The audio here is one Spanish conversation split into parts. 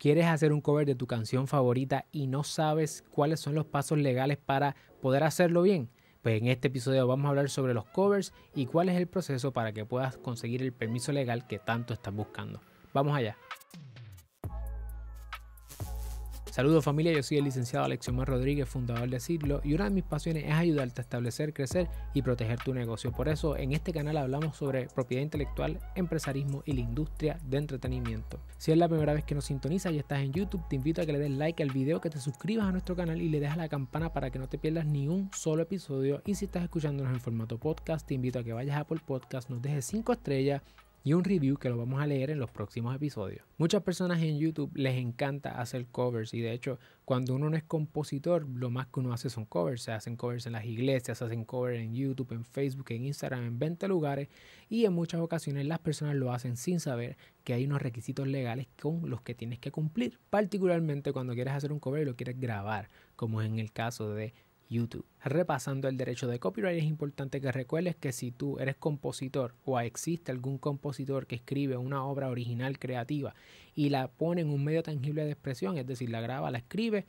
¿Quieres hacer un cover de tu canción favorita y no sabes cuáles son los pasos legales para poder hacerlo bien? Pues en este episodio vamos a hablar sobre los covers y cuál es el proceso para que puedas conseguir el permiso legal que tanto estás buscando. Vamos allá. Saludos familia, yo soy el licenciado Alexiomar Rodríguez, fundador de Siglo, y una de mis pasiones es ayudarte a establecer, crecer y proteger tu negocio. Por eso en este canal hablamos sobre propiedad intelectual, empresarismo y la industria de entretenimiento. Si es la primera vez que nos sintonizas y estás en YouTube, te invito a que le des like al video, que te suscribas a nuestro canal y le dejas la campana para que no te pierdas ni un solo episodio. Y si estás escuchándonos en formato podcast, te invito a que vayas a Apple Podcast, nos dejes 5 estrellas y un review que lo vamos a leer en los próximos episodios. Muchas personas en YouTube les encanta hacer covers y de hecho cuando uno no es compositor lo más que uno hace son covers. Se hacen covers en las iglesias, se hacen covers en YouTube, en Facebook, en Instagram, en 20 lugares y en muchas ocasiones las personas lo hacen sin saber que hay unos requisitos legales con los que tienes que cumplir. Particularmente cuando quieres hacer un cover y lo quieres grabar como en el caso de YouTube. Repasando el derecho de copyright, es importante que recuerdes que si tú eres compositor o existe algún compositor que escribe una obra original creativa y la pone en un medio tangible de expresión, es decir, la graba, la escribe,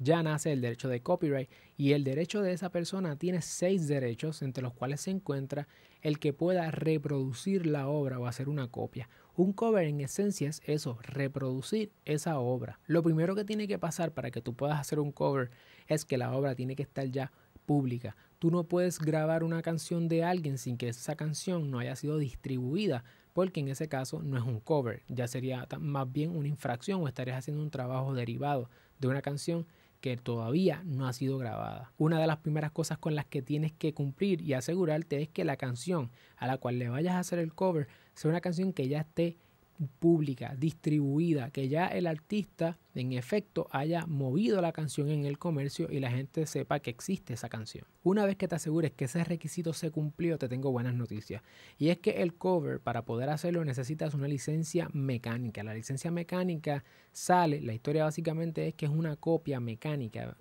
ya nace el derecho de copyright y el derecho de esa persona tiene seis derechos entre los cuales se encuentra el que pueda reproducir la obra o hacer una copia. Un cover en esencia es eso, reproducir esa obra. Lo primero que tiene que pasar para que tú puedas hacer un cover es que la obra tiene que estar ya pública. Tú no puedes grabar una canción de alguien sin que esa canción no haya sido distribuida, porque en ese caso no es un cover, ya sería más bien una infracción o estarías haciendo un trabajo derivado de una canción que todavía no ha sido grabada. Una de las primeras cosas con las que tienes que cumplir y asegurarte es que la canción a la cual le vayas a hacer el cover sea una canción que ya esté pública, distribuida, que ya el artista en efecto haya movido la canción en el comercio y la gente sepa que existe esa canción. Una vez que te asegures que ese requisito se cumplió, te tengo buenas noticias. Y es que el cover, para poder hacerlo, necesitas una licencia mecánica. La licencia mecánica sale, la historia básicamente es que es una copia mecánica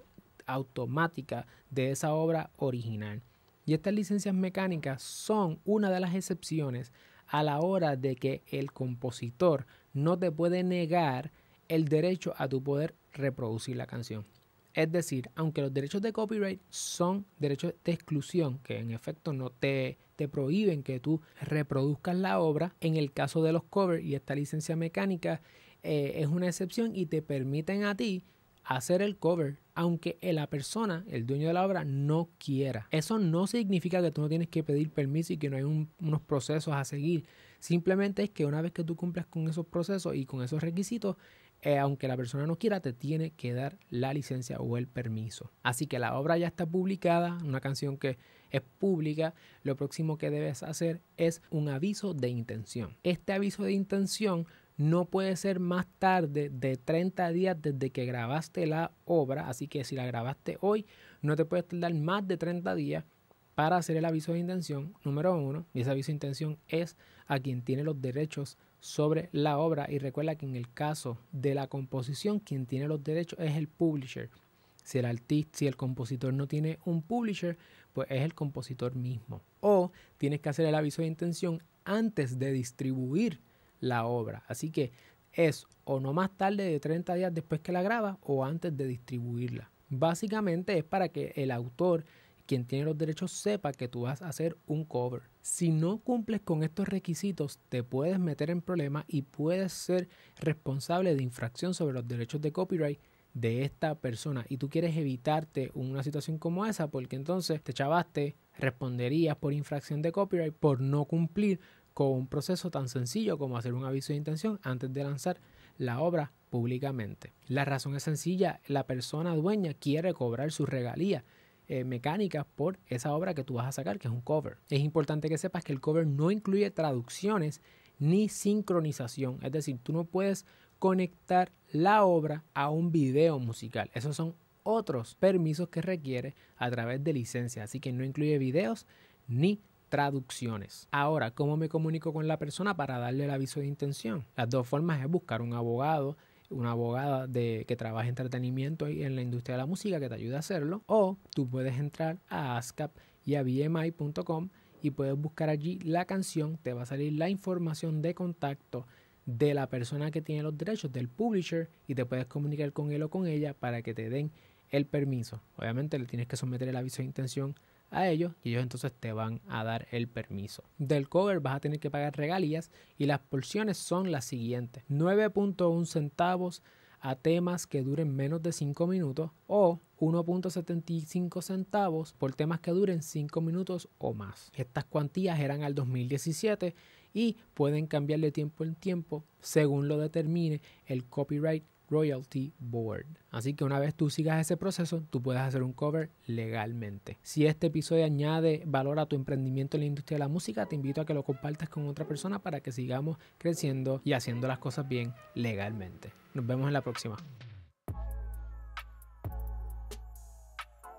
automática de esa obra original. Y estas licencias mecánicas son una de las excepciones a la hora de que el compositor no te puede negar el derecho a tu poder reproducir la canción. Es decir, aunque los derechos de copyright son derechos de exclusión, que en efecto no te, te prohíben que tú reproduzcas la obra, en el caso de los covers y esta licencia mecánica eh, es una excepción y te permiten a ti hacer el cover aunque la persona, el dueño de la obra, no quiera. Eso no significa que tú no tienes que pedir permiso y que no hay unos procesos a seguir. Simplemente es que una vez que tú cumplas con esos procesos y con esos requisitos, eh, aunque la persona no quiera, te tiene que dar la licencia o el permiso. Así que la obra ya está publicada, una canción que es pública, lo próximo que debes hacer es un aviso de intención. Este aviso de intención no puede ser más tarde de 30 días desde que grabaste la obra, así que si la grabaste hoy, no te puedes tardar más de 30 días para hacer el aviso de intención número uno, y ese aviso de intención es a quien tiene los derechos sobre la obra, y recuerda que en el caso de la composición, quien tiene los derechos es el publisher. Si el artista, si el compositor no tiene un publisher, pues es el compositor mismo. O tienes que hacer el aviso de intención antes de distribuir la obra. Así que es o no más tarde de 30 días después que la grabas o antes de distribuirla. Básicamente es para que el autor, quien tiene los derechos, sepa que tú vas a hacer un cover. Si no cumples con estos requisitos, te puedes meter en problemas y puedes ser responsable de infracción sobre los derechos de copyright de esta persona y tú quieres evitarte una situación como esa porque entonces te chavaste, responderías por infracción de copyright por no cumplir con un proceso tan sencillo como hacer un aviso de intención antes de lanzar la obra públicamente. La razón es sencilla, la persona dueña quiere cobrar su regalía eh, mecánica por esa obra que tú vas a sacar, que es un cover. Es importante que sepas que el cover no incluye traducciones ni sincronización, es decir, tú no puedes conectar la obra a un video musical. Esos son otros permisos que requiere a través de licencia, así que no incluye videos ni traducciones. Ahora, ¿cómo me comunico con la persona para darle el aviso de intención? Las dos formas es buscar un abogado, una abogada de, que trabaje en entretenimiento y en la industria de la música que te ayude a hacerlo, o tú puedes entrar a ASCAP y a bmi.com y puedes buscar allí la canción, te va a salir la información de contacto de la persona que tiene los derechos, del publisher, y te puedes comunicar con él o con ella para que te den el permiso. Obviamente le tienes que someter el aviso de intención a ellos y ellos entonces te van a dar el permiso. Del cover vas a tener que pagar regalías y las porciones son las siguientes. 9.1 centavos a temas que duren menos de 5 minutos o 1.75 centavos por temas que duren 5 minutos o más. Estas cuantías eran al 2017 y pueden cambiar de tiempo en tiempo según lo determine el Copyright Royalty Board. Así que una vez tú sigas ese proceso, tú puedes hacer un cover legalmente. Si este episodio añade valor a tu emprendimiento en la industria de la música, te invito a que lo compartas con otra persona para que sigamos creciendo y haciendo las cosas bien legalmente. Nos vemos en la próxima.